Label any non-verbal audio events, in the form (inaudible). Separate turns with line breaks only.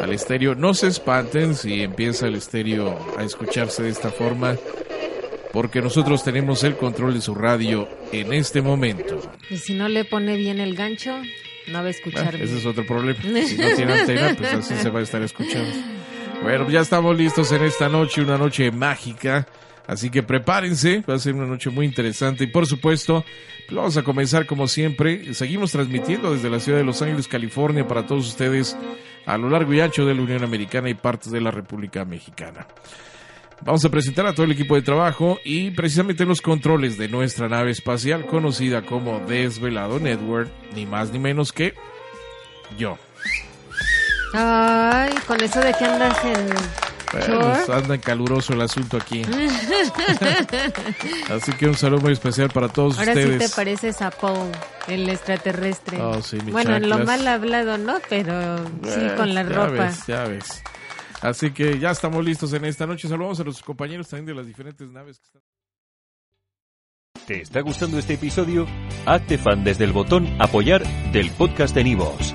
al estéreo. No se espanten si empieza el estéreo a escucharse de esta forma, porque nosotros tenemos el control de su radio en este momento.
Y si no le pone bien el gancho, no va a escuchar.
ese es otro problema. (laughs) Si no tiene antena, pues así se va a estar escuchando. Bueno, ya estamos listos en esta noche, una noche mágica. Así que prepárense, va a ser una noche muy interesante y por supuesto vamos a comenzar como siempre. Seguimos transmitiendo desde la ciudad de Los Ángeles, California para todos ustedes a lo largo y ancho de la Unión Americana y partes de la República Mexicana. Vamos a presentar a todo el equipo de trabajo y precisamente los controles de nuestra nave espacial conocida como Desvelado Network, ni más ni menos que yo.
Ay, con eso de que andas en
bueno, pues anda caluroso el asunto aquí. (laughs) Así que un saludo muy especial para todos
Ahora
ustedes.
Ahora sí te pareces a Paul, el extraterrestre.
Oh, sí, mi
bueno, en lo mal hablado, ¿no? Pero sí, con la
ya
ropa.
ves, ya ves. Así que ya estamos listos en esta noche. Saludamos a los compañeros también de las diferentes naves que están.
¿Te está gustando este episodio? Hazte fan desde el botón Apoyar del podcast de Nivos.